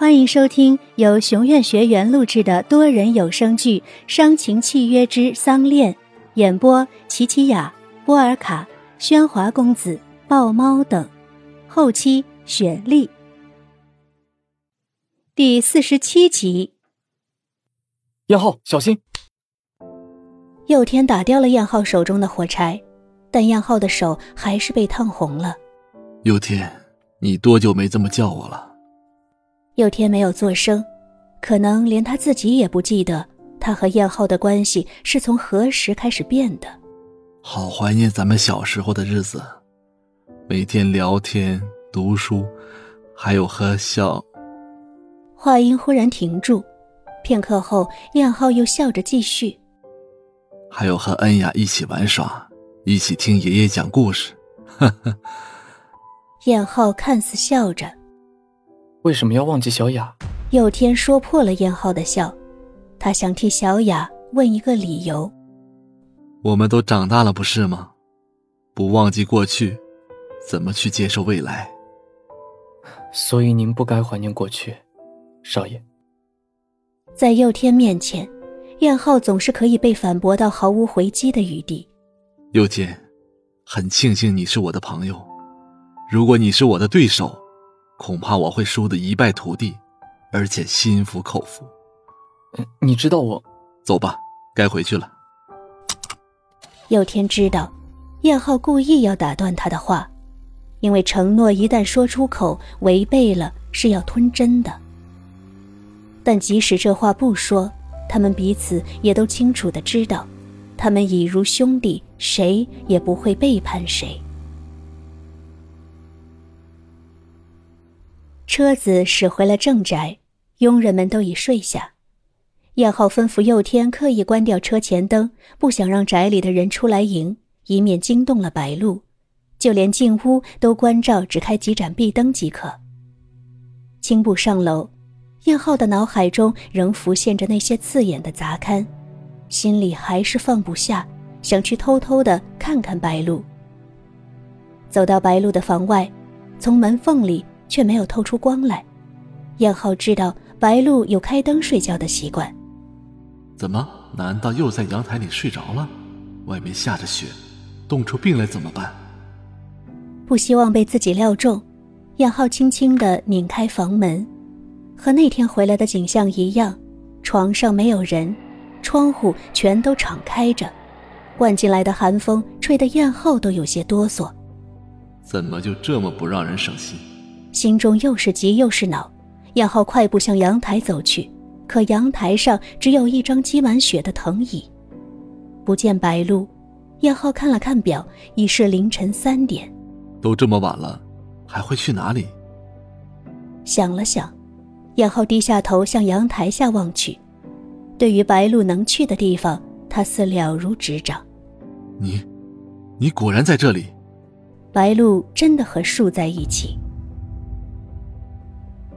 欢迎收听由熊院学员录制的多人有声剧《伤情契约之丧恋》，演播：琪琪雅、波尔卡、喧哗公子、豹猫等，后期雪莉。第四十七集。燕浩，小心！佑天打掉了燕浩手中的火柴，但燕浩的手还是被烫红了。佑天，你多久没这么叫我了？佑天没有做声，可能连他自己也不记得他和燕浩的关系是从何时开始变的。好怀念咱们小时候的日子，每天聊天、读书，还有和笑。话音忽然停住，片刻后，燕浩又笑着继续：“还有和恩雅一起玩耍，一起听爷爷讲故事。”呵呵。燕浩看似笑着。为什么要忘记小雅？佑天说破了燕浩的笑，他想替小雅问一个理由。我们都长大了，不是吗？不忘记过去，怎么去接受未来？所以您不该怀念过去，少爷。在佑天面前，燕浩总是可以被反驳到毫无回击的余地。佑天，很庆幸你是我的朋友，如果你是我的对手。恐怕我会输得一败涂地，而且心服口服。你知道我，走吧，该回去了。佑天知道，燕浩故意要打断他的话，因为承诺一旦说出口，违背了是要吞针的。但即使这话不说，他们彼此也都清楚的知道，他们已如兄弟，谁也不会背叛谁。车子驶回了正宅，佣人们都已睡下。燕浩吩咐佑天刻意关掉车前灯，不想让宅里的人出来迎，以免惊动了白露。就连进屋都关照，只开几盏壁灯即可。轻步上楼，燕浩的脑海中仍浮现着那些刺眼的杂刊，心里还是放不下，想去偷偷的看看白露。走到白露的房外，从门缝里。却没有透出光来。燕浩知道白露有开灯睡觉的习惯。怎么？难道又在阳台里睡着了？外面下着雪，冻出病来怎么办？不希望被自己料中，燕浩轻轻地拧开房门。和那天回来的景象一样，床上没有人，窗户全都敞开着，灌进来的寒风吹得燕浩都有些哆嗦。怎么就这么不让人省心？心中又是急又是恼，燕浩快步向阳台走去，可阳台上只有一张积满雪的藤椅，不见白露。燕浩看了看表，已是凌晨三点。都这么晚了，还会去哪里？想了想，燕浩低下头向阳台下望去。对于白露能去的地方，他似了如指掌。你，你果然在这里。白露真的和树在一起。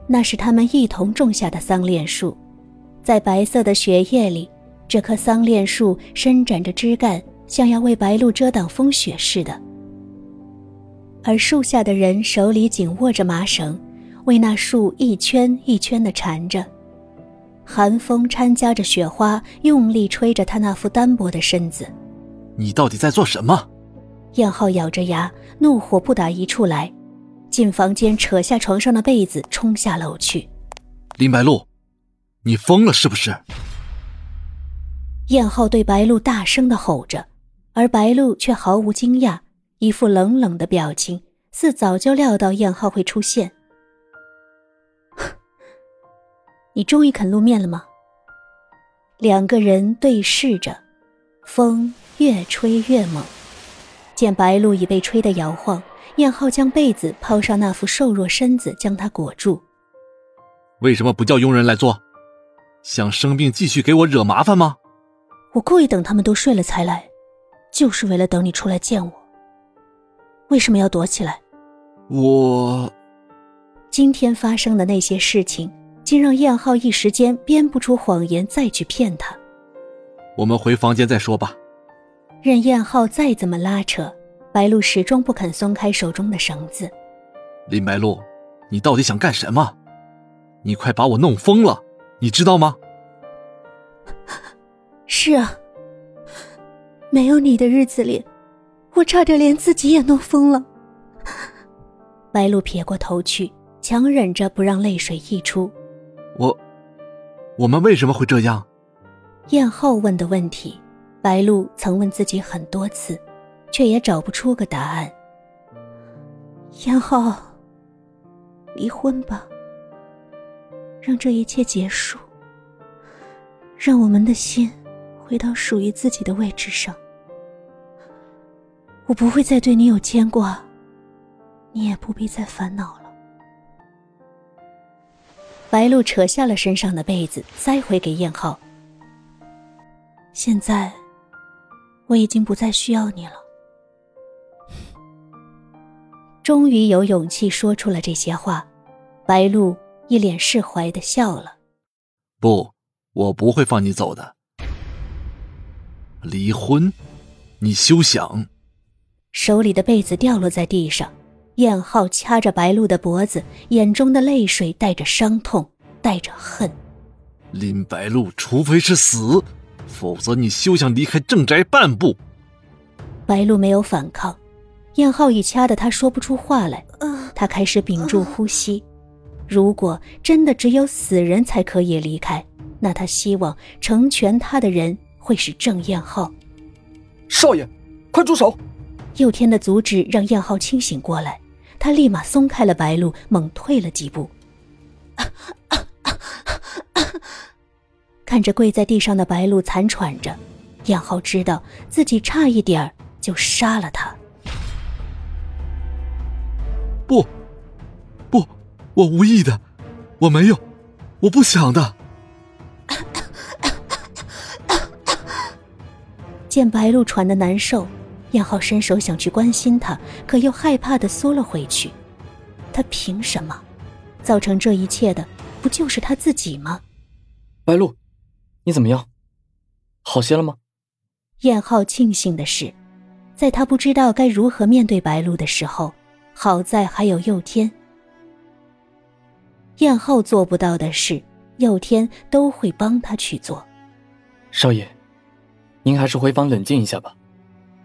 那是他们一同种下的桑恋树，在白色的雪夜里，这棵桑恋树伸展着枝干，像要为白露遮挡风雪似的。而树下的人手里紧握着麻绳，为那树一圈一圈地缠着。寒风掺夹着雪花，用力吹着他那副单薄的身子。你到底在做什么？燕浩咬着牙，怒火不打一处来。进房间，扯下床上的被子，冲下楼去。林白露，你疯了是不是？燕浩对白露大声的吼着，而白露却毫无惊讶，一副冷冷的表情，似早就料到燕浩会出现。你终于肯露面了吗？两个人对视着，风越吹越猛，见白露已被吹得摇晃。燕浩将被子抛上那副瘦弱身子，将他裹住。为什么不叫佣人来做？想生病继续给我惹麻烦吗？我故意等他们都睡了才来，就是为了等你出来见我。为什么要躲起来？我……今天发生的那些事情，竟让燕浩一时间编不出谎言再去骗他。我们回房间再说吧。任燕浩再怎么拉扯。白露始终不肯松开手中的绳子。林白露，你到底想干什么？你快把我弄疯了，你知道吗？是啊，没有你的日子里，我差点连自己也弄疯了。白露撇过头去，强忍着不让泪水溢出。我，我们为什么会这样？燕浩问的问题，白露曾问自己很多次，却也找不出个答案。燕浩，离婚吧，让这一切结束，让我们的心回到属于自己的位置上。我不会再对你有牵挂，你也不必再烦恼了。白露扯下了身上的被子，塞回给燕浩。现在，我已经不再需要你了。终于有勇气说出了这些话，白露一脸释怀的笑了。不，我不会放你走的。离婚，你休想！手里的被子掉落在地上，燕浩掐着白露的脖子，眼中的泪水带着伤痛，带着恨。林白露，除非是死，否则你休想离开正宅半步。白露没有反抗。燕浩已掐得他说不出话来，他开始屏住呼吸。如果真的只有死人才可以离开，那他希望成全他的人会是郑燕浩。少爷，快住手！佑天的阻止让燕浩清醒过来，他立马松开了白露，猛退了几步。看着跪在地上的白露残喘着，燕浩知道自己差一点就杀了他。不，不，我无意的，我没有，我不想的。见白露喘的难受，燕浩伸手想去关心她，可又害怕的缩了回去。他凭什么？造成这一切的不就是他自己吗？白露，你怎么样？好些了吗？燕浩庆幸的是，在他不知道该如何面对白露的时候。好在还有佑天。燕浩做不到的事，佑天都会帮他去做。少爷，您还是回房冷静一下吧，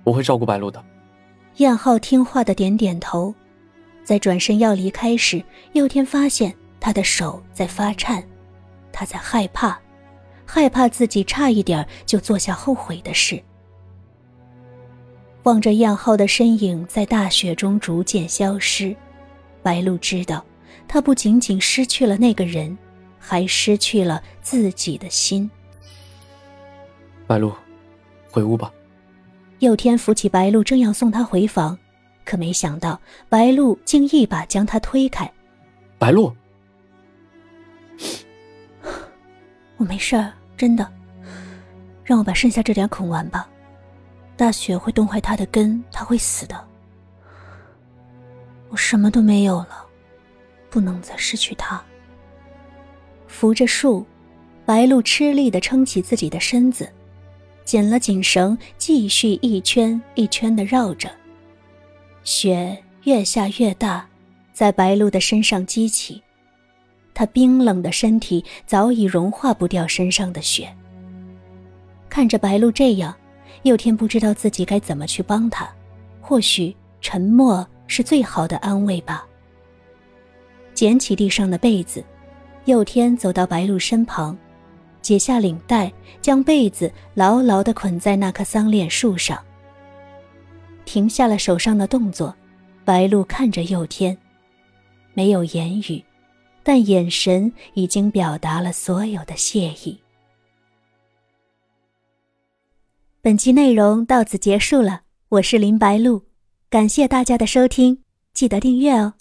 我会照顾白露的。燕浩听话的点点头，在转身要离开时，佑天发现他的手在发颤，他在害怕，害怕自己差一点就做下后悔的事。望着燕浩的身影在大雪中逐渐消失，白露知道，他不仅仅失去了那个人，还失去了自己的心。白露，回屋吧。佑天扶起白露，正要送她回房，可没想到白露竟一把将他推开。白露，我没事儿，真的。让我把剩下这点啃完吧。大雪会冻坏他的根，他会死的。我什么都没有了，不能再失去他。扶着树，白露吃力的撑起自己的身子，紧了紧绳，继续一圈一圈的绕着。雪越下越大，在白露的身上激起，她冰冷的身体早已融化不掉身上的雪。看着白露这样。佑天不知道自己该怎么去帮他，或许沉默是最好的安慰吧。捡起地上的被子，佑天走到白露身旁，解下领带，将被子牢牢地捆在那棵桑恋树上。停下了手上的动作，白露看着佑天，没有言语，但眼神已经表达了所有的谢意。本期内容到此结束了，我是林白露，感谢大家的收听，记得订阅哦。